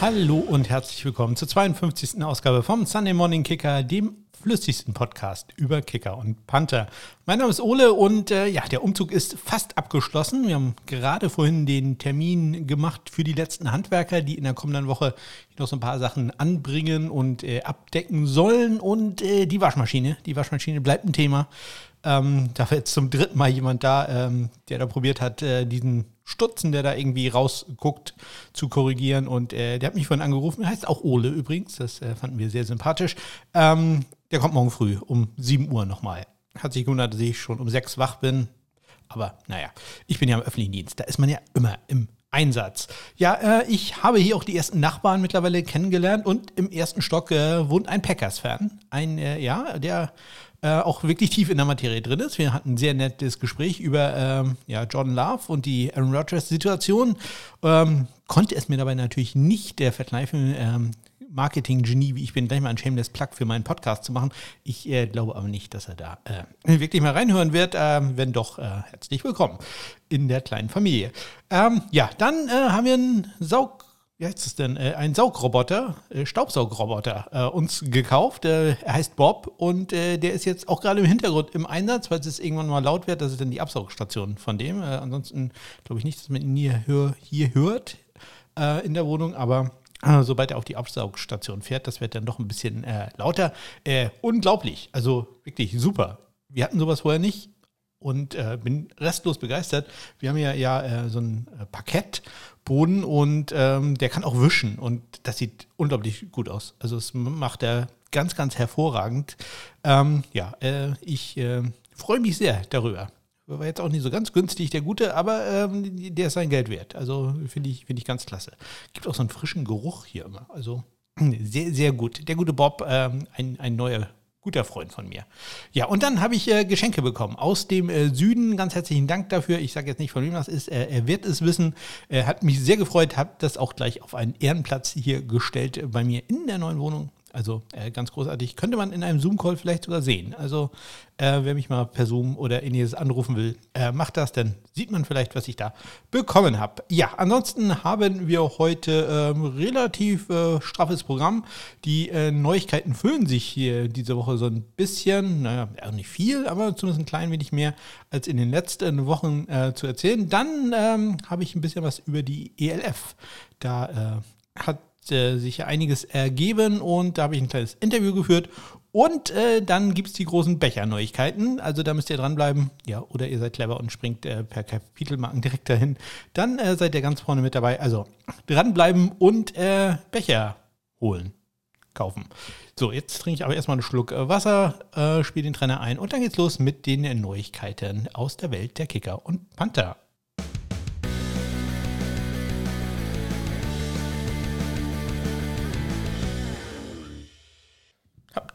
Hallo und herzlich willkommen zur 52. Ausgabe vom Sunday Morning Kicker, dem flüssigsten Podcast über Kicker und Panther. Mein Name ist Ole und äh, ja, der Umzug ist fast abgeschlossen. Wir haben gerade vorhin den Termin gemacht für die letzten Handwerker, die in der kommenden Woche noch so ein paar Sachen anbringen und äh, abdecken sollen. Und äh, die Waschmaschine, die Waschmaschine bleibt ein Thema. Ähm, da war jetzt zum dritten Mal jemand da, ähm, der da probiert hat, äh, diesen Stutzen, der da irgendwie rausguckt, zu korrigieren. Und äh, der hat mich vorhin angerufen. Er heißt auch Ole übrigens. Das äh, fanden wir sehr sympathisch. Ähm, der kommt morgen früh um 7 Uhr nochmal. Hat sich gewundert, dass ich schon um 6 wach bin. Aber naja, ich bin ja im öffentlichen Dienst. Da ist man ja immer im Einsatz. Ja, äh, ich habe hier auch die ersten Nachbarn mittlerweile kennengelernt und im ersten Stock äh, wohnt ein Packers-Fan. Ein, äh, ja, der äh, auch wirklich tief in der Materie drin ist. Wir hatten ein sehr nettes Gespräch über ähm, ja, Jordan Love und die Aaron Rodgers-Situation. Ähm, konnte es mir dabei natürlich nicht der verkneifen, ähm, Marketing-Genie, wie ich bin, gleich mal ein Shameless Plug für meinen Podcast zu machen. Ich äh, glaube aber nicht, dass er da äh, wirklich mal reinhören wird. Ähm, wenn doch, äh, herzlich willkommen in der kleinen Familie. Ähm, ja, dann äh, haben wir einen Saug wie heißt es denn, äh, ein Saugroboter, äh, Staubsaugroboter äh, uns gekauft. Äh, er heißt Bob und äh, der ist jetzt auch gerade im Hintergrund im Einsatz, weil es irgendwann mal laut wird. Das ist dann die Absaugstation von dem. Äh, ansonsten glaube ich nicht, dass man ihn hier, hör, hier hört in der Wohnung, aber sobald er auf die Absaugstation fährt, das wird dann doch ein bisschen lauter. unglaublich, also wirklich super. Wir hatten sowas vorher nicht und äh, bin restlos begeistert. Wir haben ja, ja äh, so ein äh, Parkettboden und ähm, der kann auch wischen und das sieht unglaublich gut aus. Also es macht er ganz, ganz hervorragend. Ähm, ja, äh, ich äh, freue mich sehr darüber. War jetzt auch nicht so ganz günstig, der gute, aber ähm, der ist sein Geld wert. Also finde ich, find ich ganz klasse. Gibt auch so einen frischen Geruch hier immer. Also sehr, sehr gut. Der gute Bob, ähm, ein, ein neuer guter Freund von mir. Ja, und dann habe ich äh, Geschenke bekommen aus dem äh, Süden. Ganz herzlichen Dank dafür. Ich sage jetzt nicht, von wem das ist. Er, er wird es wissen. Hat mich sehr gefreut, hat das auch gleich auf einen Ehrenplatz hier gestellt äh, bei mir in der neuen Wohnung. Also äh, ganz großartig. Könnte man in einem Zoom-Call vielleicht sogar sehen. Also äh, wer mich mal per Zoom oder ähnliches anrufen will, äh, macht das, dann sieht man vielleicht, was ich da bekommen habe. Ja, ansonsten haben wir heute ähm, relativ äh, straffes Programm. Die äh, Neuigkeiten füllen sich hier diese Woche so ein bisschen, naja, nicht viel, aber zumindest ein klein wenig mehr als in den letzten Wochen äh, zu erzählen. Dann ähm, habe ich ein bisschen was über die ELF. Da hat äh, sich einiges ergeben und da habe ich ein kleines Interview geführt. Und äh, dann gibt es die großen Becher-Neuigkeiten. Also da müsst ihr dranbleiben. Ja, oder ihr seid clever und springt äh, per Kapitelmarken direkt dahin. Dann äh, seid ihr ganz vorne mit dabei. Also dranbleiben und äh, Becher holen, kaufen. So, jetzt trinke ich aber erstmal einen Schluck äh, Wasser, spiele den Trainer ein und dann geht's los mit den Neuigkeiten aus der Welt der Kicker und Panther.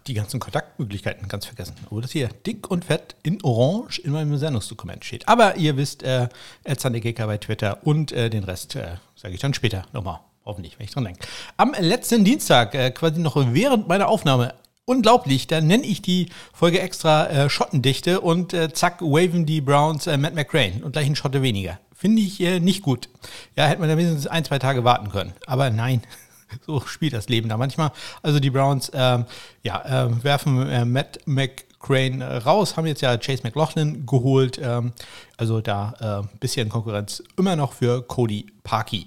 Die ganzen Kontaktmöglichkeiten ganz vergessen. Wo das hier dick und fett in Orange in meinem Sendungsdokument steht. Aber ihr wisst, äh, Kicker bei Twitter und äh, den Rest äh, sage ich dann später nochmal. Hoffentlich, wenn ich dran denke. Am letzten Dienstag, äh, quasi noch während meiner Aufnahme, unglaublich, da nenne ich die Folge extra äh, Schottendichte und äh, zack, waven die Browns äh, Matt McCrane und gleich ein Schotte weniger. Finde ich äh, nicht gut. Ja, hätte man da mindestens ein, zwei Tage warten können. Aber nein, so spielt das Leben da manchmal. Also die Browns ähm, ja, äh, werfen äh, Matt McCrane raus, haben jetzt ja Chase McLaughlin geholt. Ähm, also da ein äh, bisschen Konkurrenz immer noch für Cody Parkey.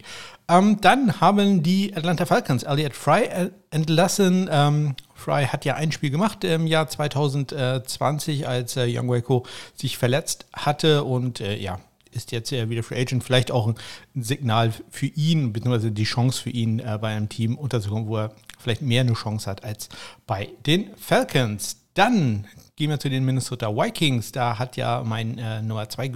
Ähm, dann haben die Atlanta Falcons Elliot Fry äh, entlassen. Ähm, Fry hat ja ein Spiel gemacht im Jahr 2020, als äh, Young Waco sich verletzt hatte und äh, ja, ist jetzt ja wieder Free Agent, vielleicht auch ein Signal für ihn, beziehungsweise die Chance für ihn äh, bei einem Team unterzukommen, wo er vielleicht mehr eine Chance hat als bei den Falcons. Dann gehen wir zu den Minnesota Vikings. Da hat ja mein äh, Nummer 2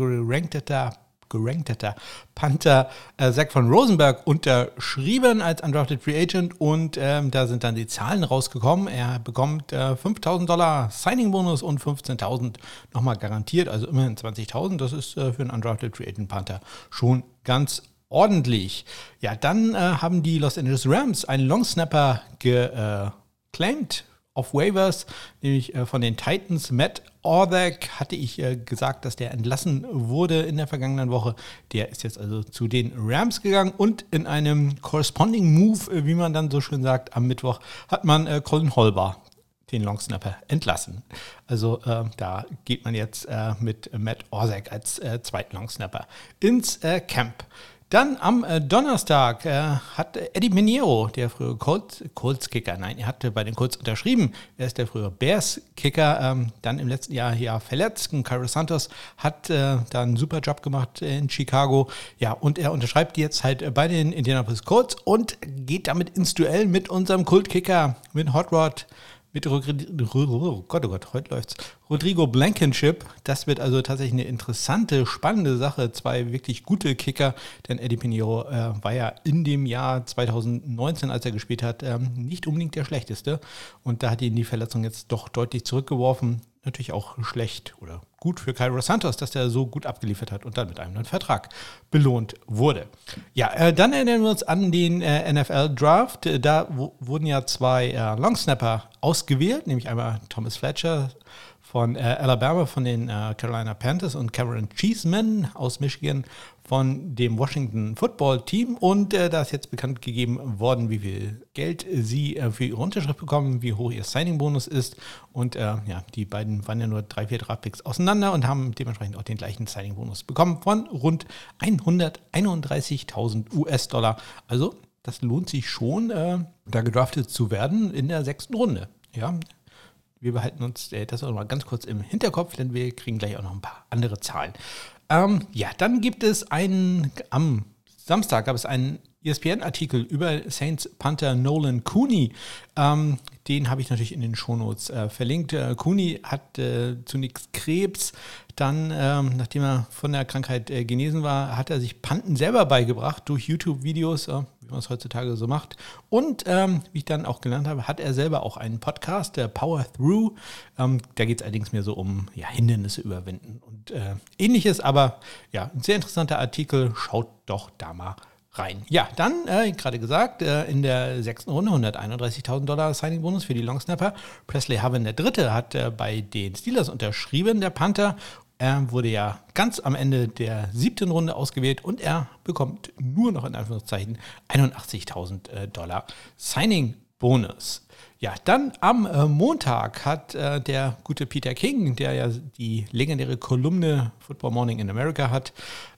gerankter gerankter Panther äh, Zach von Rosenberg unterschrieben als Undrafted Free Agent und ähm, da sind dann die Zahlen rausgekommen. Er bekommt äh, 5000 Dollar Signing-Bonus und 15.000 nochmal garantiert, also immerhin 20.000. Das ist äh, für einen Undrafted Free Agent Panther schon ganz ordentlich. Ja, dann äh, haben die Los Angeles Rams einen Long Snapper geclaimed auf Waivers, nämlich äh, von den Titans. Matt Orbeck hatte ich äh, gesagt, dass der entlassen wurde in der vergangenen Woche. Der ist jetzt also zu den Rams gegangen und in einem Corresponding Move, äh, wie man dann so schön sagt, am Mittwoch hat man Colin Holbar den Longsnapper entlassen. Also äh, da geht man jetzt äh, mit Matt Orzek als äh, zweiten Longsnapper ins Camp. Dann am äh, Donnerstag äh, hat Eddie Miniero, der frühere Colts, Colts Kicker, nein, er hatte bei den Colts unterschrieben, er ist der frühere Bears Kicker, ähm, dann im letzten Jahr ja verletzt. Und Cairo Santos hat äh, da einen super Job gemacht in Chicago. Ja, und er unterschreibt jetzt halt bei den Indianapolis Colts und geht damit ins Duell mit unserem Kultkicker, mit Hot Rod mit oh Gott, oh Gott, heute läuft's. Rodrigo Blankenship. Das wird also tatsächlich eine interessante, spannende Sache. Zwei wirklich gute Kicker, denn Eddie Pinheiro äh, war ja in dem Jahr 2019, als er gespielt hat, ähm, nicht unbedingt der schlechteste. Und da hat ihn die Verletzung jetzt doch deutlich zurückgeworfen natürlich auch schlecht oder gut für Cairo Santos, dass der so gut abgeliefert hat und dann mit einem neuen Vertrag belohnt wurde. Ja, äh, dann erinnern wir uns an den äh, NFL-Draft. Äh, da wurden ja zwei äh, Longsnapper ausgewählt, nämlich einmal Thomas Fletcher von äh, Alabama von den äh, Carolina Panthers und Cameron Cheeseman aus Michigan von dem Washington Football Team. Und äh, da ist jetzt bekannt gegeben worden, wie viel Geld sie äh, für ihre Unterschrift bekommen, wie hoch ihr Signing-Bonus ist. Und äh, ja, die beiden waren ja nur drei, vier Draftpicks auseinander und haben dementsprechend auch den gleichen Signing-Bonus bekommen von rund 131.000 US-Dollar. Also das lohnt sich schon, äh, da gedraftet zu werden in der sechsten Runde. Ja, wir behalten uns äh, das auch mal ganz kurz im Hinterkopf, denn wir kriegen gleich auch noch ein paar andere Zahlen. Ähm, ja, dann gibt es einen, am Samstag gab es einen ESPN-Artikel über Saints Panther Nolan Cooney. Ähm, den habe ich natürlich in den Shownotes äh, verlinkt. Äh, Cooney hat äh, zunächst Krebs, dann, ähm, nachdem er von der Krankheit äh, genesen war, hat er sich Panten selber beigebracht durch YouTube-Videos, äh, wie man es heutzutage so macht. Und ähm, wie ich dann auch gelernt habe, hat er selber auch einen Podcast, der Power Through. Ähm, da geht es allerdings mehr so um ja, Hindernisse überwinden und äh, ähnliches. Aber ja, ein sehr interessanter Artikel. Schaut doch da mal rein. Ja, dann, äh, gerade gesagt, äh, in der sechsten Runde 131.000 Dollar Signing-Bonus für die Longsnapper. Presley Haven, der Dritte, hat äh, bei den Steelers unterschrieben, der Panther. Er wurde ja ganz am Ende der siebten Runde ausgewählt und er bekommt nur noch in Anführungszeichen 81.000 äh, Dollar Signing-Bonus. Ja, dann am äh, Montag hat äh, der gute Peter King, der ja die legendäre Kolumne Football Morning in America hat,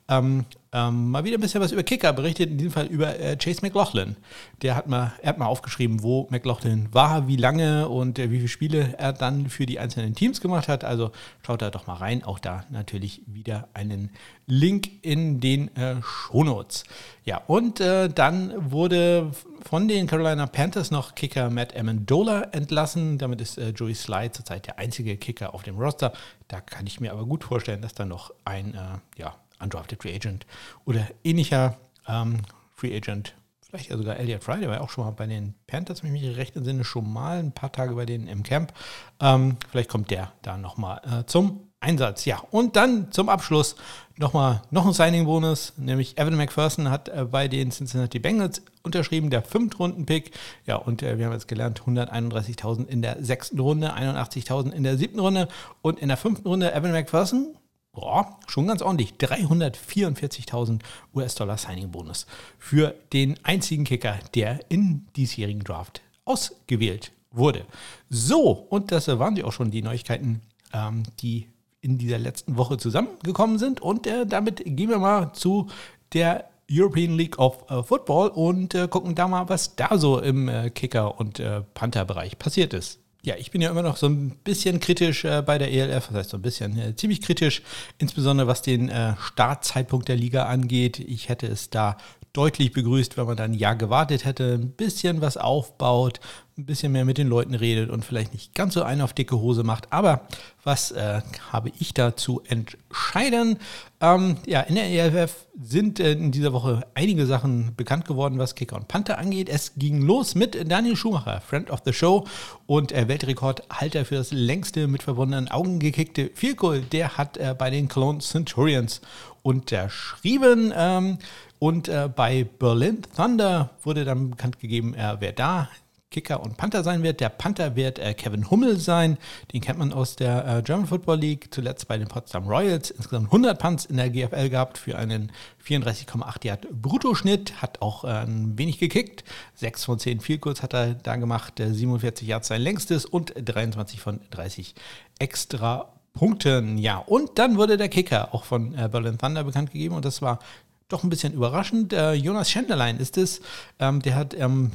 ähm, ähm, mal wieder ein bisschen was über Kicker berichtet, in diesem Fall über äh, Chase McLaughlin. Der hat mal, er hat mal aufgeschrieben, wo McLaughlin war, wie lange und äh, wie viele Spiele er dann für die einzelnen Teams gemacht hat. Also schaut da doch mal rein. Auch da natürlich wieder einen Link in den äh, Shownotes. Ja, und äh, dann wurde von den Carolina Panthers noch Kicker Matt Amendola entlassen. Damit ist äh, Joey Slide zurzeit der einzige Kicker auf dem Roster. Da kann ich mir aber gut vorstellen, dass da noch ein, äh, ja, Undrafted Free Agent oder ähnlicher ähm, Free Agent, vielleicht ja sogar Elliot Fry, der war ja auch schon mal bei den Panthers, wenn ich mich recht entsinne, schon mal ein paar Tage bei denen im Camp. Ähm, vielleicht kommt der da nochmal äh, zum Einsatz. Ja, und dann zum Abschluss nochmal noch ein Signing-Bonus, nämlich Evan McPherson hat äh, bei den Cincinnati Bengals unterschrieben, der Fünftrunden-Pick. Ja, und äh, wir haben jetzt gelernt, 131.000 in der sechsten Runde, 81.000 in der siebten Runde und in der fünften Runde Evan McPherson Boah, schon ganz ordentlich. 344.000 US-Dollar Signing-Bonus für den einzigen Kicker, der in diesjährigen Draft ausgewählt wurde. So, und das waren sie auch schon, die Neuigkeiten, ähm, die in dieser letzten Woche zusammengekommen sind. Und äh, damit gehen wir mal zu der European League of äh, Football und äh, gucken da mal, was da so im äh, Kicker- und äh, Panther-Bereich passiert ist. Ja, ich bin ja immer noch so ein bisschen kritisch äh, bei der ELF, das heißt so ein bisschen, äh, ziemlich kritisch, insbesondere was den äh, Startzeitpunkt der Liga angeht. Ich hätte es da deutlich begrüßt, wenn man dann ein Jahr gewartet hätte, ein bisschen was aufbaut, ein bisschen mehr mit den Leuten redet und vielleicht nicht ganz so einen auf dicke Hose macht. Aber was äh, habe ich da zu entscheiden? Ähm, ja, in der ELF sind äh, in dieser Woche einige Sachen bekannt geworden, was Kicker und Panther angeht. Es ging los mit Daniel Schumacher, Friend of the Show und äh, Weltrekordhalter für das längste mit verbundenen Augen gekickte Goal. Der hat äh, bei den Cologne Centurions unterschrieben. Ähm, und äh, bei Berlin Thunder wurde dann bekannt gegeben, er wäre da Kicker und Panther sein wird. Der Panther wird äh, Kevin Hummel sein. Den kennt man aus der äh, German Football League, zuletzt bei den Potsdam Royals. Insgesamt 100 Punts in der GFL gehabt für einen 34,8 Yard Bruttoschnitt. Hat auch äh, ein wenig gekickt. 6 von 10 Vielkurs hat er da gemacht. 47 Yards sein längstes und 23 von 30 extra Punkten. Ja, und dann wurde der Kicker auch von äh, Berlin Thunder bekannt gegeben und das war doch ein bisschen überraschend. Äh, Jonas Schendlerlein ist es. Ähm, der hat ähm,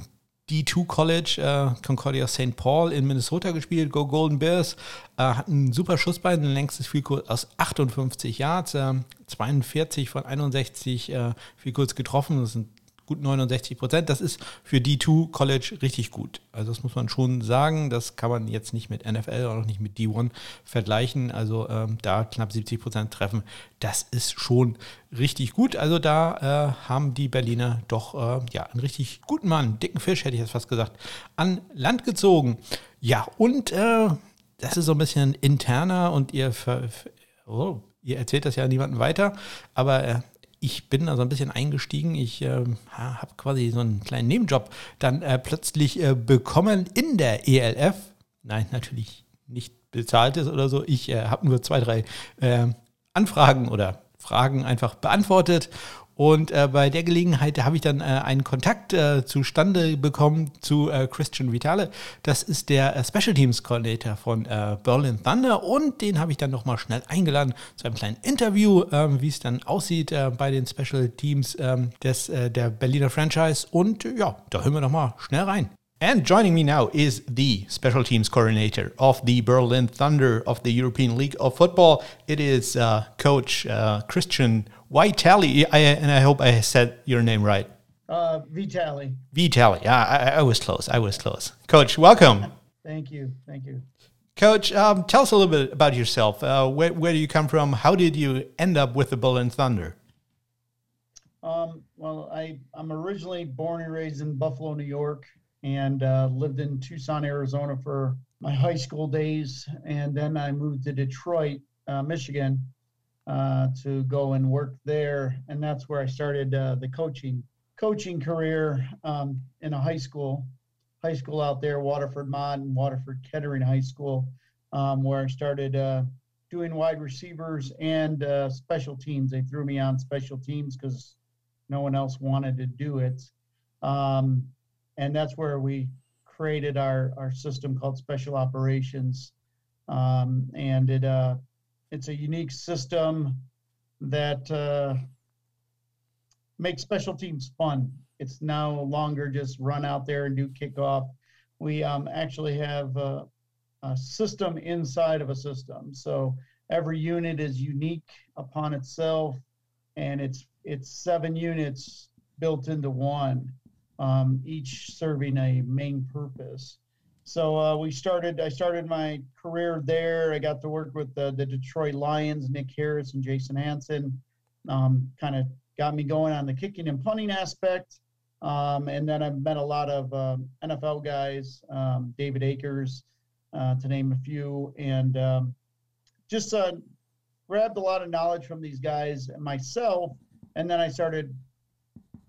D2 College, äh, Concordia St. Paul in Minnesota gespielt, Go Golden Bears, äh, hat einen super Schussbein, ein längstes Vielkurs aus 58 Yards, äh, 42 von 61 äh, Vielkurs getroffen, das sind gut 69 Prozent. Das ist für D2 College richtig gut. Also das muss man schon sagen. Das kann man jetzt nicht mit NFL oder auch nicht mit D1 vergleichen. Also ähm, da knapp 70 Prozent treffen, das ist schon richtig gut. Also da äh, haben die Berliner doch äh, ja einen richtig guten Mann, dicken Fisch hätte ich jetzt fast gesagt, an Land gezogen. Ja und äh, das ist so ein bisschen interner und ihr oh, ihr erzählt das ja niemandem weiter, aber äh, ich bin da so ein bisschen eingestiegen. Ich äh, habe quasi so einen kleinen Nebenjob dann äh, plötzlich äh, bekommen in der ELF. Nein, natürlich nicht bezahltes oder so. Ich äh, habe nur zwei, drei äh, Anfragen oder Fragen einfach beantwortet und äh, bei der Gelegenheit habe ich dann äh, einen Kontakt äh, zustande bekommen zu äh, Christian Vitale. Das ist der äh, Special Teams Coordinator von äh, Berlin Thunder und den habe ich dann nochmal schnell eingeladen zu einem kleinen Interview, ähm, wie es dann aussieht bei den Special Teams ähm, des, der Berliner Franchise. Und ja, da hören wir nochmal schnell rein. And joining me now is the special teams coordinator of the Berlin Thunder of the European League of Football. It is uh, Coach uh, Christian Vitali, I, and I hope I said your name right. Uh, Vitali. Vitali. Yeah, I, I, was close. I was close. Coach, welcome. Thank you. Thank you. Coach, um, tell us a little bit about yourself. Uh, where, where do you come from? How did you end up with the Berlin Thunder? Um, well, I, I'm originally born and raised in Buffalo, New York, and uh, lived in Tucson, Arizona for my high school days. And then I moved to Detroit, uh, Michigan, uh, to go and work there, and that's where I started uh, the coaching coaching career um, in a high school, high school out there, Waterford Mott and Waterford Kettering High School, um, where I started uh, doing wide receivers and uh, special teams. They threw me on special teams because no one else wanted to do it, um, and that's where we created our our system called Special Operations, um, and it uh, it's a unique system that uh, makes special teams fun. It's no longer just run out there and do kickoff. We um, actually have a, a system inside of a system. So every unit is unique upon itself, and it's it's seven units built into one, um, each serving a main purpose. So uh, we started. I started my career there. I got to work with the, the Detroit Lions, Nick Harris and Jason Hanson. Um, kind of got me going on the kicking and punting aspect. Um, and then I've met a lot of uh, um, NFL guys, um, David Akers, uh, to name a few, and um, just uh, grabbed a lot of knowledge from these guys myself. And then I started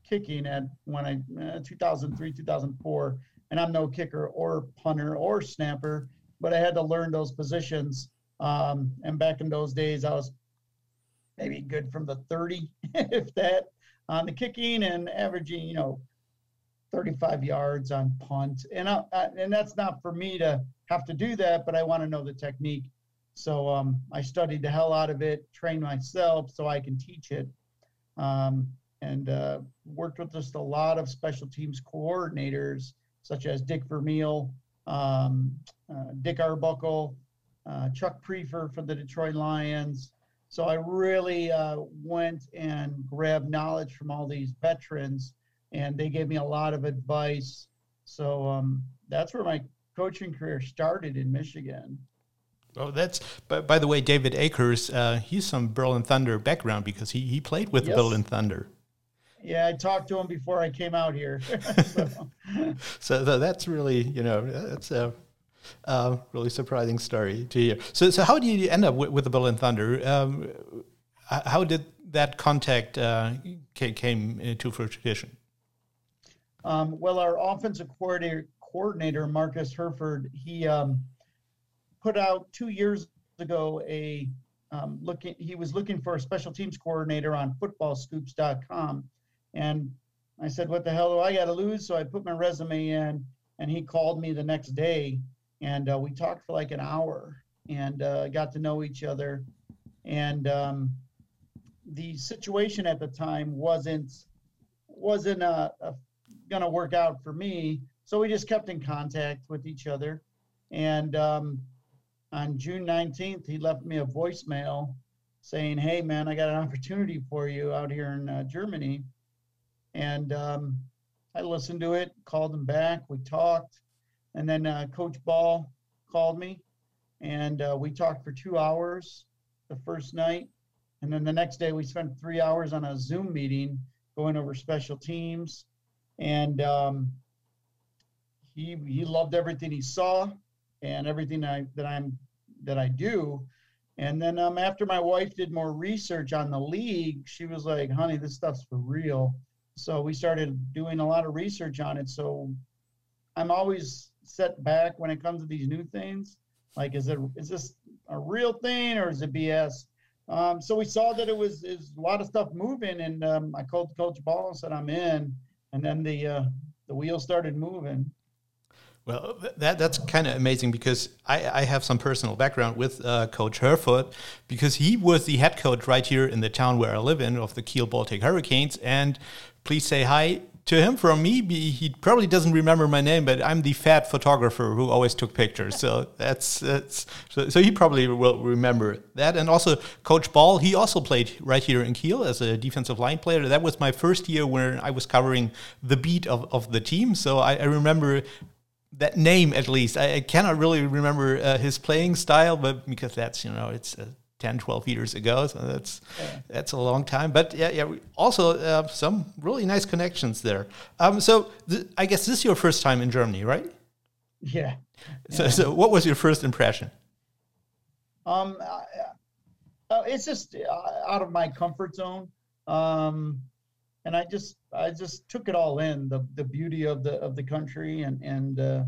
kicking at when I uh, 2003, 2004 and I'm no kicker or punter or snapper, but I had to learn those positions. Um, and back in those days, I was maybe good from the 30, if that, on the kicking and averaging, you know, 35 yards on punt. And I, I, and that's not for me to have to do that, but I want to know the technique. So um, I studied the hell out of it, trained myself so I can teach it. Um, and uh, worked with just a lot of special teams coordinators such as Dick Vermeil, um, uh, Dick Arbuckle, uh, Chuck Priefer for the Detroit Lions. So I really uh, went and grabbed knowledge from all these veterans, and they gave me a lot of advice. So um, that's where my coaching career started in Michigan. Oh, that's by, by the way, David Akers. Uh, he's some Berlin Thunder background because he, he played with yes. the Berlin Thunder. Yeah, I talked to him before I came out here. so. so. that's really, you know, that's a really surprising story to hear. So, so how did you end up with, with the Berlin Thunder? Um, how did that contact uh, came into fruition? Um, well, our offensive coordinator, coordinator, Marcus Herford, he um, put out two years ago a um, looking. He was looking for a special teams coordinator on FootballScoops.com, and I said, "What the hell do I got to lose?" So I put my resume in, and he called me the next day, and uh, we talked for like an hour and uh, got to know each other. And um, the situation at the time wasn't wasn't uh, going to work out for me, so we just kept in contact with each other. And um, on June 19th, he left me a voicemail saying, "Hey, man, I got an opportunity for you out here in uh, Germany." And um, I listened to it, called him back, we talked, and then uh, Coach Ball called me, and uh, we talked for two hours the first night, and then the next day we spent three hours on a Zoom meeting going over special teams, and um, he he loved everything he saw and everything I, that I'm that I do. And then um, after my wife did more research on the league, she was like, "Honey, this stuff's for real." So we started doing a lot of research on it. So I'm always set back when it comes to these new things. Like, is it is this a real thing or is it BS? Um, so we saw that it was is a lot of stuff moving, and um, I called Coach Ball and said I'm in, and then the uh, the wheels started moving. Well, that that's kind of amazing because I, I have some personal background with uh, Coach Herford because he was the head coach right here in the town where I live in of the Kiel Baltic Hurricanes. And please say hi to him from me. He probably doesn't remember my name, but I'm the fat photographer who always took pictures. So that's that's so, so he probably will remember that. And also Coach Ball, he also played right here in Kiel as a defensive line player. That was my first year when I was covering the beat of, of the team. So I, I remember that name at least. I, I cannot really remember uh, his playing style, but because that's you know it's uh, 10, 12 years ago, so that's yeah. that's a long time. But yeah, yeah. Also, uh, some really nice connections there. Um, so I guess this is your first time in Germany, right? Yeah. So, yeah. so what was your first impression? Um, uh, it's just uh, out of my comfort zone. Um, and I just I just took it all in the the beauty of the of the country and and uh,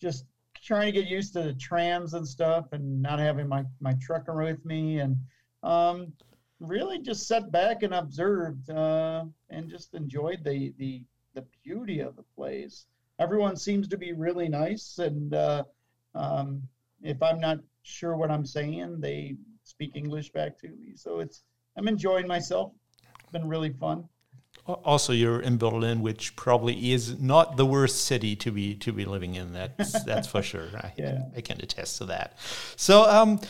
just trying to get used to the trams and stuff and not having my my trucker with me and um, really just sat back and observed uh, and just enjoyed the the the beauty of the place. Everyone seems to be really nice and uh, um, if I'm not sure what I'm saying, they speak English back to me. So it's I'm enjoying myself. It's been really fun also you're in Berlin, which probably is not the worst city to be to be living in. That's that's for sure. I, yeah. I can attest to that. So, um,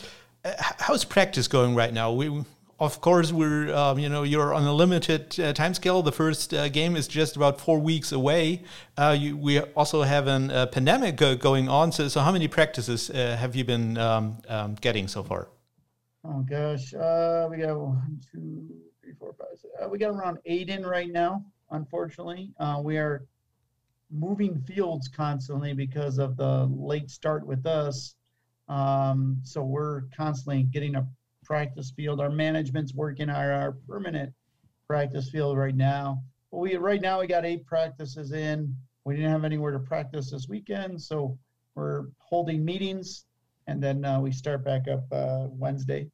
how's practice going right now? We, of course, we're um, you know you're on a limited uh, time scale. The first uh, game is just about four weeks away. Uh, you, we also have a uh, pandemic going on. So, so how many practices uh, have you been um, um, getting so far? Oh gosh, uh, we got one, two three, four, five, six. Uh, we got around eight in right now. Unfortunately, uh, we are moving fields constantly because of the late start with us. Um, so we're constantly getting a practice field. Our management's working our, our permanent practice field right now. But we right now we got eight practices in. We didn't have anywhere to practice this weekend, so we're holding meetings, and then uh, we start back up uh, Wednesday.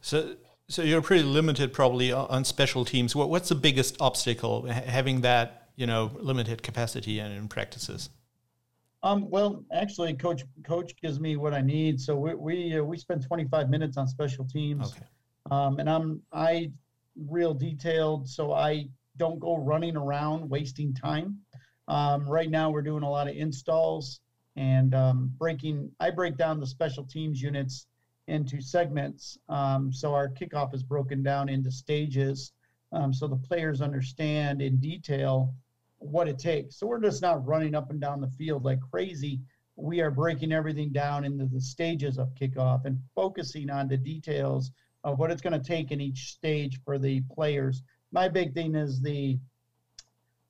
So so you're pretty limited probably on special teams. What, what's the biggest obstacle having that you know limited capacity and in practices? Um, well, actually, coach coach gives me what I need. So we we, uh, we spend 25 minutes on special teams, okay. um, and I'm I real detailed, so I don't go running around wasting time. Um, right now, we're doing a lot of installs and um, breaking. I break down the special teams units into segments. Um, so our kickoff is broken down into stages um, so the players understand in detail what it takes. So we're just not running up and down the field like crazy. We are breaking everything down into the stages of kickoff and focusing on the details of what it's going to take in each stage for the players. My big thing is the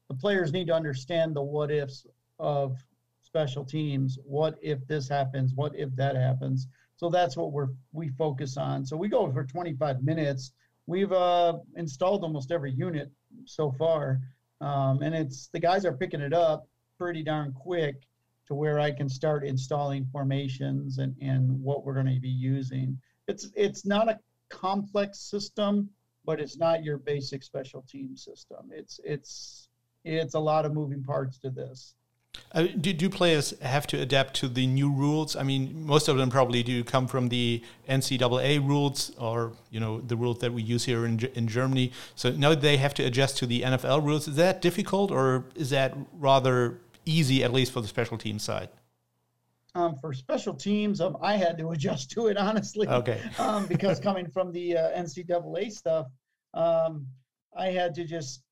the players need to understand the what ifs of special teams. What if this happens? What if that happens? So that's what we're we focus on. So we go for 25 minutes. We've uh, installed almost every unit so far, um, and it's the guys are picking it up pretty darn quick. to where I can start installing formations and, and what we're going to be using. It's it's not a complex system, but it's not your basic special team system. It's it's it's a lot of moving parts to this. Uh, do, do players have to adapt to the new rules? I mean, most of them probably do come from the NCAA rules or you know the rules that we use here in in Germany. So now they have to adjust to the NFL rules. Is that difficult, or is that rather easy, at least for the special team side? Um, for special teams, um, I had to adjust to it honestly. Okay. um, because coming from the uh, NCAA stuff, um, I had to just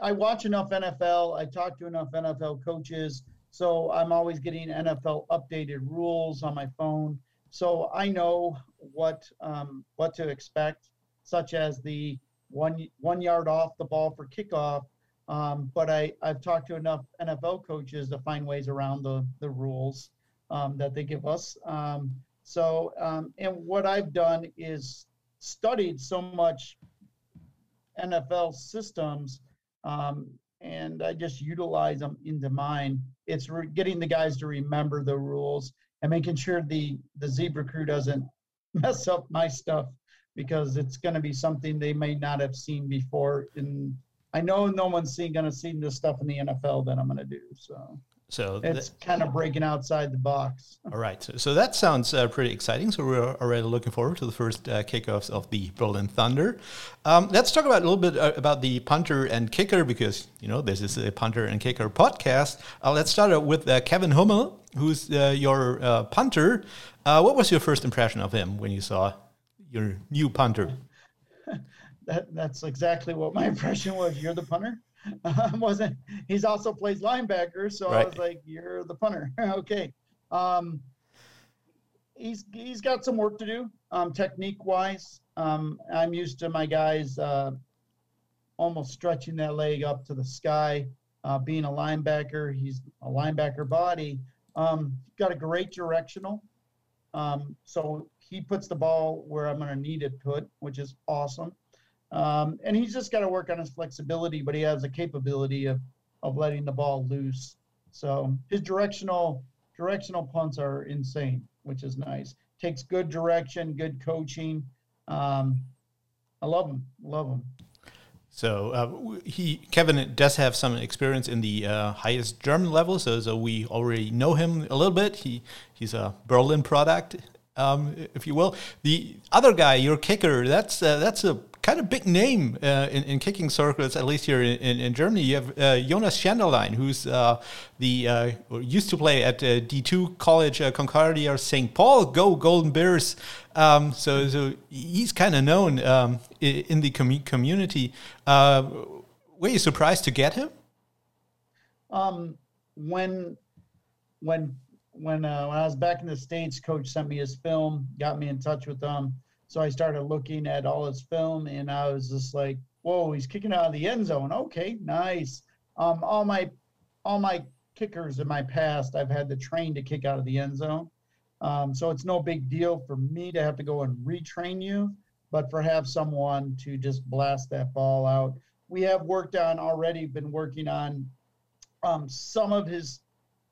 I watch enough NFL. I talk to enough NFL coaches, so I'm always getting NFL updated rules on my phone. So I know what um, what to expect, such as the one one yard off the ball for kickoff. Um, but I I've talked to enough NFL coaches to find ways around the the rules um, that they give us. Um, so um, and what I've done is studied so much NFL systems um, and I just utilize them into mine. It's re- getting the guys to remember the rules and making sure the the zebra crew doesn't mess up my stuff because it's going to be something they may not have seen before. And I know no one's going to see this stuff in the NFL that I'm going to do. So so it's kind of breaking outside the box. All right. So, so that sounds uh, pretty exciting. So we're already looking forward to the first uh, kickoffs of the Berlin Thunder. Um, let's talk about a little bit uh, about the punter and kicker because you know this is a punter and kicker podcast. Uh, let's start with uh, Kevin Hummel, who's uh, your punter. what was your first impression of him when you saw your new punter? that, that's exactly what my impression was. You're the punter. Um, wasn't he's also plays linebacker, so right. I was like, "You're the punter." okay. Um, he's he's got some work to do, um, technique wise. Um, I'm used to my guys uh, almost stretching that leg up to the sky. Uh, being a linebacker, he's a linebacker body. Um, got a great directional. Um, so he puts the ball where I'm going to need it put, which is awesome. Um, and he's just got to work on his flexibility, but he has a capability of of letting the ball loose. So his directional directional punts are insane, which is nice. Takes good direction, good coaching. Um, I love him. Love him. So uh, he Kevin does have some experience in the uh, highest German level, so so we already know him a little bit. He he's a Berlin product, um, if you will. The other guy, your kicker, that's uh, that's a kind of big name uh, in, in kicking circles, at least here in, in Germany. You have uh, Jonas Schenderlein, who's uh, the uh, used to play at uh, D2 College Concordia St. Paul. Go Golden Bears! Um, so, so he's kind of known um, in the com community. were you surprised to get him? Um, when when when uh, when I was back in the states, coach sent me his film, got me in touch with them. So I started looking at all his film, and I was just like, "Whoa, he's kicking out of the end zone. Okay, nice." Um, all my all my kickers in my past, I've had to train to kick out of the end zone. Um, so it's no big deal for me to have to go and retrain you, but for have someone to just blast that ball out. We have worked on already, been working on um, some of his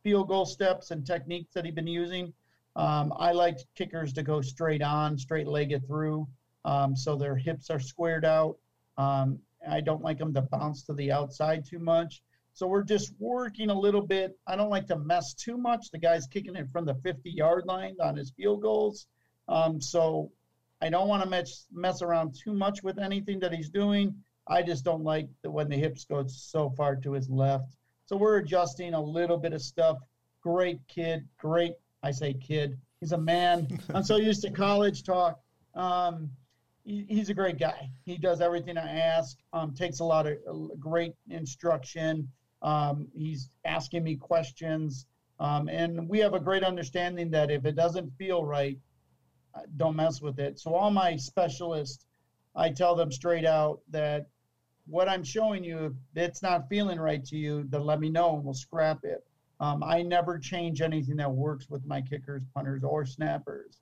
field goal steps and techniques that he's been using. Um, I like kickers to go straight on, straight legged through, um, so their hips are squared out. Um, I don't like them to bounce to the outside too much. So we're just working a little bit. I don't like to mess too much. The guy's kicking it from the 50 yard line on his field goals. Um, so I don't want to mess, mess around too much with anything that he's doing. I just don't like the, when the hips go so far to his left. So we're adjusting a little bit of stuff. Great kid, great. I say kid. He's a man. I'm so used to college talk. Um, he, he's a great guy. He does everything I ask. Um, takes a lot of uh, great instruction. Um, he's asking me questions, um, and we have a great understanding that if it doesn't feel right, uh, don't mess with it. So all my specialists, I tell them straight out that what I'm showing you, if it's not feeling right to you, then let me know and we'll scrap it. Um, I never change anything that works with my kickers, punters, or snappers.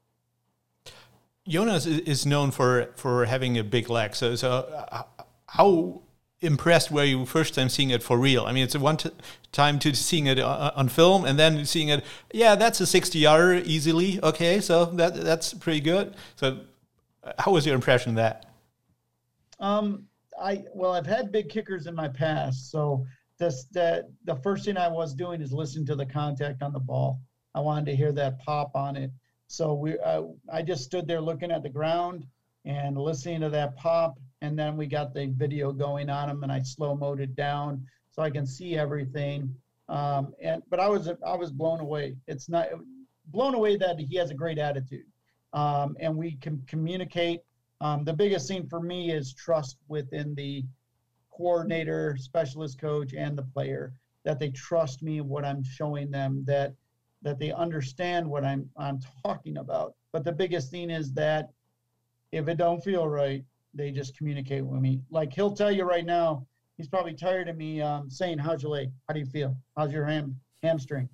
Jonas is known for for having a big leg. So, so uh, how impressed were you first time seeing it for real? I mean, it's a one time to seeing it uh, on film and then seeing it. Yeah, that's a sixty yarder easily. Okay, so that that's pretty good. So, uh, how was your impression of that? Um, I well, I've had big kickers in my past, so this that the first thing I was doing is listening to the contact on the ball. I wanted to hear that pop on it. So we, uh, I just stood there looking at the ground and listening to that pop, and then we got the video going on him, and I slow mode it down so I can see everything. Um, and but I was I was blown away. It's not blown away that he has a great attitude, um, and we can communicate. Um, the biggest thing for me is trust within the coordinator, specialist coach, and the player that they trust me what I'm showing them that that they understand what I'm I'm talking about. But the biggest thing is that if it don't feel right, they just communicate with me. Like he'll tell you right now, he's probably tired of me um, saying, "How's your leg? How do you feel? How's your ham hamstring?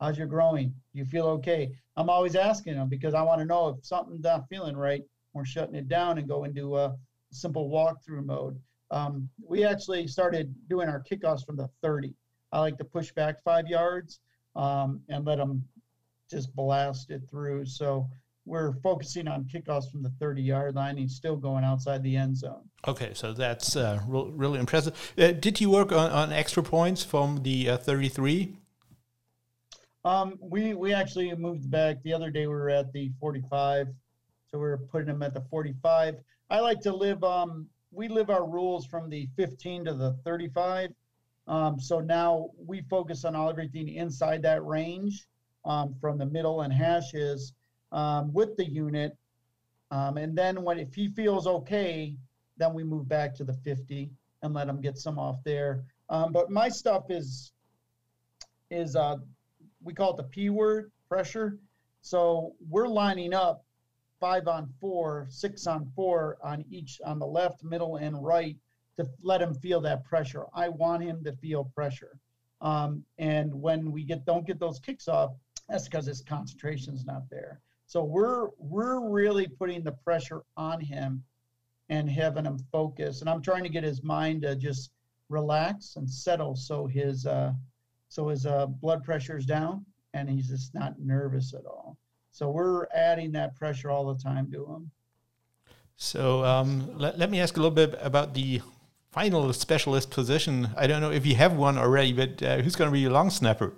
How's your growing? You feel okay?" I'm always asking him because I want to know if something's not feeling right. We're shutting it down and go into a simple walkthrough mode. Um, we actually started doing our kickoffs from the 30. I like to push back five yards um, and let them just blast it through. So we're focusing on kickoffs from the 30 yard line. He's still going outside the end zone. Okay, so that's uh, re- really impressive. Uh, did you work on, on extra points from the uh, 33? Um, we we actually moved back. The other day we were at the 45, so we are putting them at the 45. I like to live. Um, we live our rules from the 15 to the 35. Um, so now we focus on all everything inside that range um, from the middle and hashes um, with the unit. Um, and then when if he feels okay, then we move back to the 50 and let him get some off there. Um, but my stuff is is uh, we call it the P word pressure. So we're lining up five on four, six on four on each on the left, middle, and right to let him feel that pressure. I want him to feel pressure. Um, and when we get don't get those kicks off, that's because his concentration's not there. So we're we're really putting the pressure on him and having him focus. And I'm trying to get his mind to just relax and settle so his uh, so his uh, blood pressure is down and he's just not nervous at all. So we're adding that pressure all the time to them. So um, let, let me ask a little bit about the final specialist position. I don't know if you have one already, but uh, who's going to be your long snapper?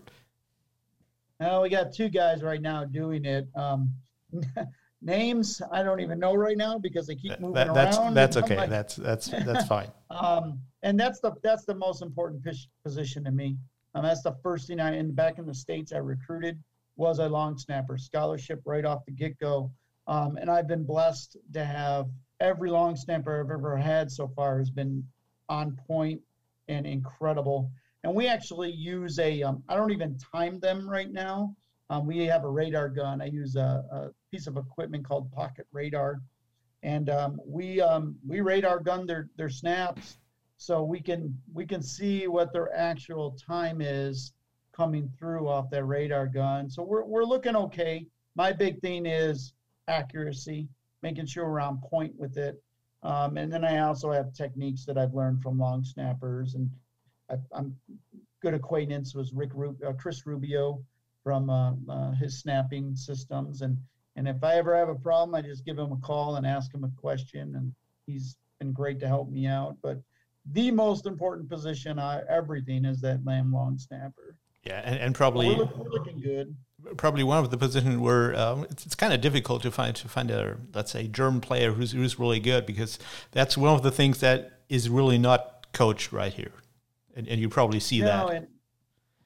Now we got two guys right now doing it. Um, names I don't even know right now because they keep moving that, that's, around. That's okay. Like, that's that's that's fine. um, and that's the that's the most important position to me. Um, that's the first thing I in back in the states I recruited was a long snapper scholarship right off the get go. Um, and I've been blessed to have every long snapper I've ever had so far has been on point and incredible. And we actually use a. Um, I don't even time them right now. Um, we have a radar gun. I use a, a, piece of equipment called Pocket Radar, and um, we um, we radar gun their their snaps, so we can we can see what their actual time is coming through off that radar gun. So we're we're looking okay. My big thing is accuracy, making sure we're on point with it. Um, and then I also have techniques that I've learned from long snappers, and I, am good acquaintance with Rick Ru- uh, Chris Rubio from uh, uh, his snapping systems, and and if I ever have a problem, I just give him a call and ask him a question, and he's been great to help me out. But the most important position, everything is that lamb long snapper. Yeah, and, and probably we're, we're looking good probably one of the positions where um, it's, it's kind of difficult to find to find a let's say German player who's who's really good because that's one of the things that is really not coached right here, and, and you probably see that. And,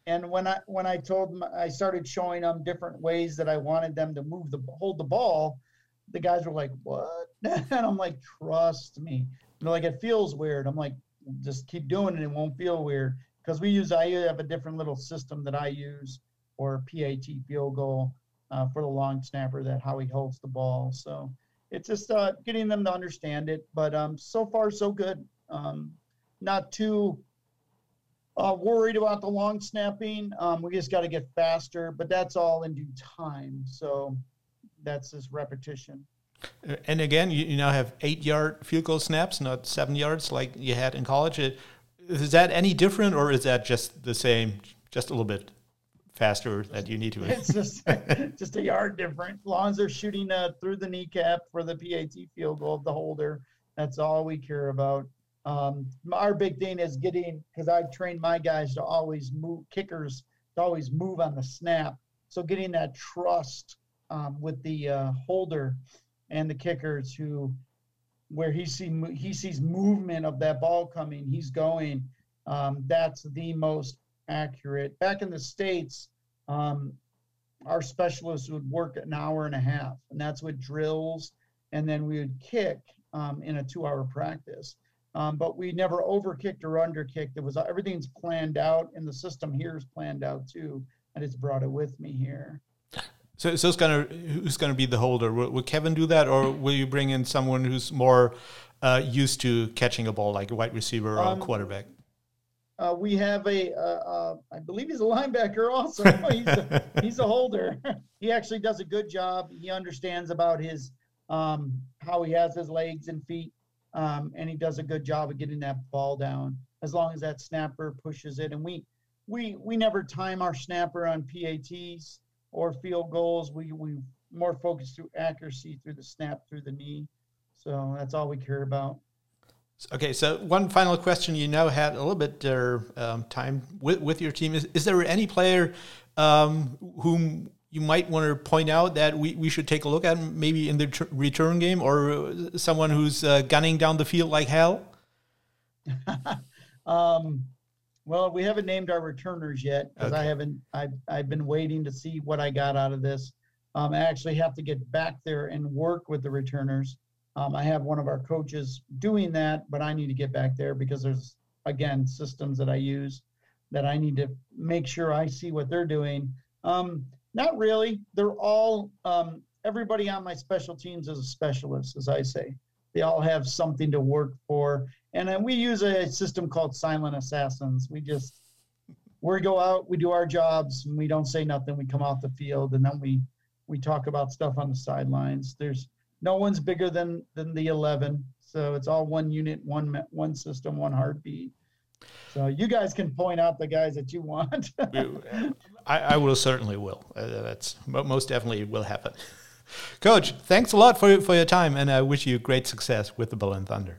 and when I when I told them I started showing them different ways that I wanted them to move the hold the ball, the guys were like, "What?" and I'm like, "Trust me." And they're like, "It feels weird." I'm like, "Just keep doing it; it won't feel weird." Because we use I have a different little system that I use or PAT field goal uh, for the long snapper that how he holds the ball. So it's just uh, getting them to understand it. But um, so far, so good. Um, not too uh, worried about the long snapping. Um, we just got to get faster, but that's all in due time. So that's this repetition. And again, you, you, now have eight yard field goal snaps, not seven yards like you had in college. Is that any different, or is that just the same, just a little bit faster that you need to? It's just just a yard different. As long as they're shooting uh, through the kneecap for the PAT field goal of the holder, that's all we care about. Um, our big thing is getting because I've trained my guys to always move kickers to always move on the snap. So getting that trust um, with the uh, holder and the kickers who where he see he sees movement of that ball coming, he's going. Um, that's the most accurate. Back in the states, um, our specialists would work an hour and a half, and that's with drills, and then we would kick um, in a two-hour practice. Um, but we never overkicked or underkicked. It was everything's planned out, and the system here is planned out too. I just brought it with me here. So, so it's gonna who's gonna be the holder? Will, will, Kevin do that, or will you bring in someone who's more uh, used to catching a ball, like a wide receiver or um, a quarterback? Uh, we have a, uh, uh, I believe he's a linebacker also. he's, a, he's a holder. he actually does a good job. He understands about his um, how he has his legs and feet, um, and he does a good job of getting that ball down. As long as that snapper pushes it, and we we we never time our snapper on PATs or field goals. We we more focus through accuracy through the snap through the knee. So that's all we care about. Okay, so one final question. You now had a little bit uh, um, time with, with your team. Is, is there any player um, whom you might want to point out that we, we should take a look at maybe in the return game or someone who's uh, gunning down the field like hell? um, well, we haven't named our returners yet because okay. I haven't. I've I've been waiting to see what I got out of this. Um, I actually have to get back there and work with the returners. Um, I have one of our coaches doing that, but I need to get back there because there's again systems that I use that I need to make sure I see what they're doing. Um, not really. They're all um, everybody on my special teams is a specialist, as I say. They all have something to work for, and then we use a system called silent assassins. We just we go out, we do our jobs, and we don't say nothing. We come off the field, and then we we talk about stuff on the sidelines. There's no one's bigger than than the 11, so it's all one unit, one one system, one heartbeat. So you guys can point out the guys that you want. I, I, will certainly will. Uh, that's most definitely will happen. Coach, thanks a lot for for your time, and I wish you great success with the Berlin Thunder.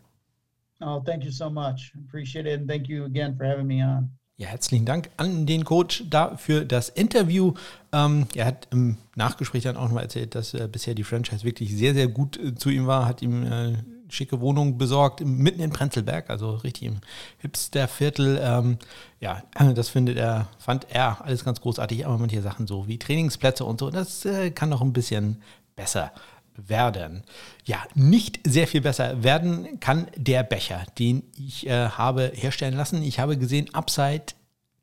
Oh, thank you so much. Appreciate it. And thank you again for having me on. Ja, herzlichen Dank an den Coach da für das Interview. Ähm, er hat im Nachgespräch dann auch nochmal erzählt, dass äh, bisher die Franchise wirklich sehr, sehr gut äh, zu ihm war, hat ihm äh, schicke Wohnung besorgt, mitten in Prenzlberg, also richtig im Hipsterviertel. Ähm, ja, das findet er, fand er alles ganz großartig, aber manche Sachen so wie Trainingsplätze und so, das äh, kann noch ein bisschen besser werden. Ja, nicht sehr viel besser werden kann der Becher, den ich äh, habe herstellen lassen. Ich habe gesehen, Upside,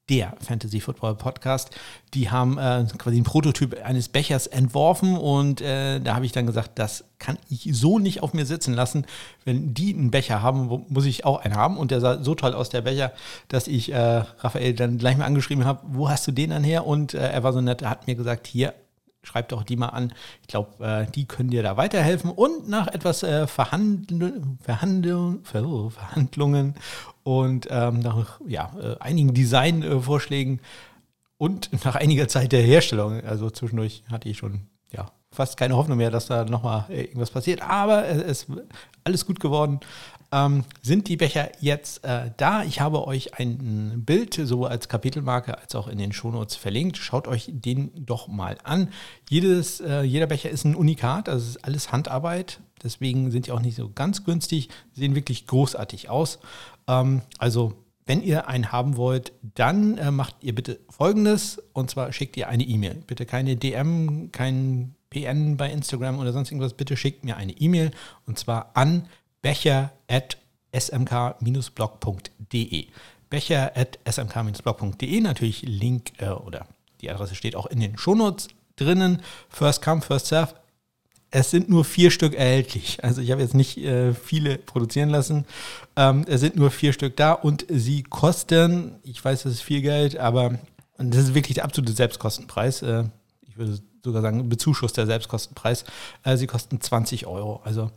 der Fantasy Football Podcast, die haben äh, quasi einen Prototyp eines Bechers entworfen und äh, da habe ich dann gesagt, das kann ich so nicht auf mir sitzen lassen. Wenn die einen Becher haben, muss ich auch einen haben und der sah so toll aus, der Becher, dass ich äh, Raphael dann gleich mal angeschrieben habe, wo hast du den dann her? Und äh, er war so nett, hat mir gesagt, hier, schreibt doch die mal an. Ich glaube, äh, die können dir da weiterhelfen. Und nach etwas äh, Verhandl Verhandl Ver Verhandlungen und ähm, nach ja, äh, einigen Designvorschlägen und nach einiger Zeit der Herstellung, also zwischendurch hatte ich schon ja, fast keine Hoffnung mehr, dass da nochmal irgendwas passiert. Aber es ist alles gut geworden ähm, sind die Becher jetzt äh, da. Ich habe euch ein Bild sowohl als Kapitelmarke als auch in den Shownotes verlinkt. Schaut euch den doch mal an. Jedes, äh, jeder Becher ist ein Unikat, also ist alles Handarbeit. Deswegen sind die auch nicht so ganz günstig, sehen wirklich großartig aus. Ähm, also wenn ihr einen haben wollt, dann äh, macht ihr bitte folgendes und zwar schickt ihr eine E-Mail. Bitte keine DM, kein PN bei Instagram oder sonst irgendwas. Bitte schickt mir eine E-Mail und zwar an becher at smk-blog.de. Becher at smk-blog.de. Natürlich Link äh, oder die Adresse steht auch in den Shownotes drinnen. First come, first serve. Es sind nur vier Stück erhältlich. Also ich habe jetzt nicht äh, viele produzieren lassen. Ähm, es sind nur vier Stück da und sie kosten, ich weiß, das ist viel Geld, aber das ist wirklich der absolute Selbstkostenpreis. Äh, ich würde sogar sagen, Bezuschuss der Selbstkostenpreis. Äh, sie kosten 20 Euro. Also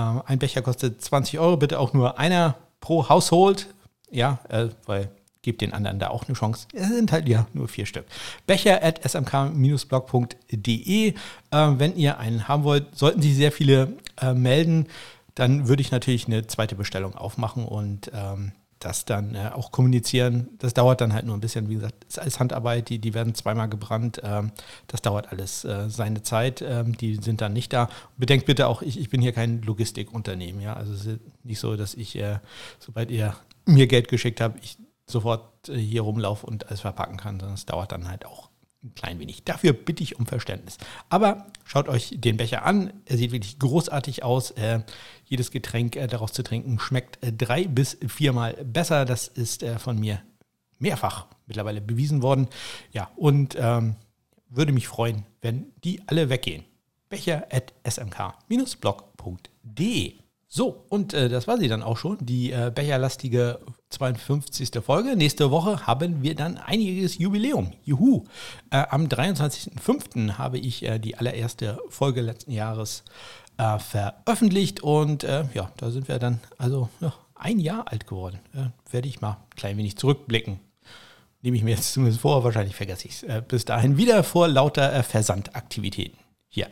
ein Becher kostet 20 Euro, bitte auch nur einer pro Haushalt. Ja, äh, weil gebt den anderen da auch eine Chance. Es sind halt ja nur vier Stück. Becher at smk-blog.de. Äh, wenn ihr einen haben wollt, sollten sich sehr viele äh, melden, dann würde ich natürlich eine zweite Bestellung aufmachen und ähm, das dann äh, auch kommunizieren. Das dauert dann halt nur ein bisschen, wie gesagt, ist alles Handarbeit, die, die werden zweimal gebrannt. Ähm, das dauert alles äh, seine Zeit. Ähm, die sind dann nicht da. Bedenkt bitte auch, ich, ich bin hier kein Logistikunternehmen. Ja? Also es ist nicht so, dass ich, äh, sobald ihr mir Geld geschickt habt, ich sofort äh, hier rumlaufe und alles verpacken kann, sondern es dauert dann halt auch ein klein wenig. Dafür bitte ich um Verständnis. Aber schaut euch den Becher an. Er sieht wirklich großartig aus. Äh, jedes Getränk äh, daraus zu trinken schmeckt äh, drei bis viermal besser. Das ist äh, von mir mehrfach mittlerweile bewiesen worden. Ja, und ähm, würde mich freuen, wenn die alle weggehen. Becher at smk-blog.de so, und äh, das war sie dann auch schon, die äh, becherlastige 52. Folge. Nächste Woche haben wir dann einiges Jubiläum. Juhu! Äh, am 23.05. habe ich äh, die allererste Folge letzten Jahres äh, veröffentlicht und äh, ja, da sind wir dann also ja, ein Jahr alt geworden. werde ich mal ein klein wenig zurückblicken. Nehme ich mir jetzt zumindest vor, wahrscheinlich vergesse ich es. bis dahin wieder vor lauter Versandaktivitäten. Hier.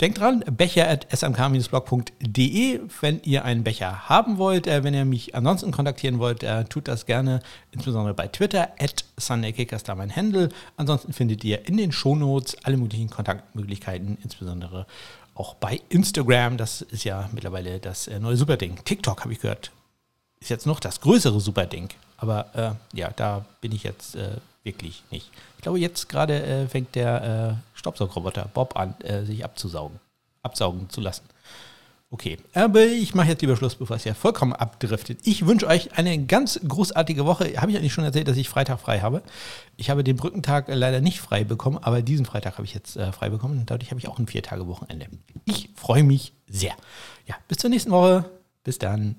Denkt dran, becher at smk-blog.de, wenn ihr einen Becher haben wollt. Äh, wenn ihr mich ansonsten kontaktieren wollt, äh, tut das gerne, insbesondere bei Twitter, at SundayKickers, da mein Handle. Ansonsten findet ihr in den Shownotes alle möglichen Kontaktmöglichkeiten, insbesondere auch bei Instagram. Das ist ja mittlerweile das äh, neue Superding. TikTok, habe ich gehört, ist jetzt noch das größere Superding. Aber äh, ja, da bin ich jetzt äh, wirklich nicht. Ich glaube, jetzt gerade äh, fängt der äh, Staubsaugerroboter Bob an, äh, sich abzusaugen, absaugen zu lassen. Okay, aber ich mache jetzt lieber Schluss, bevor es ja vollkommen abdriftet. Ich wünsche euch eine ganz großartige Woche. Habe ich eigentlich schon erzählt, dass ich Freitag frei habe? Ich habe den Brückentag leider nicht frei bekommen, aber diesen Freitag habe ich jetzt äh, frei bekommen. Und dadurch habe ich auch ein Vier-Tage-Wochenende. Ich freue mich sehr. Ja, bis zur nächsten Woche. Bis dann.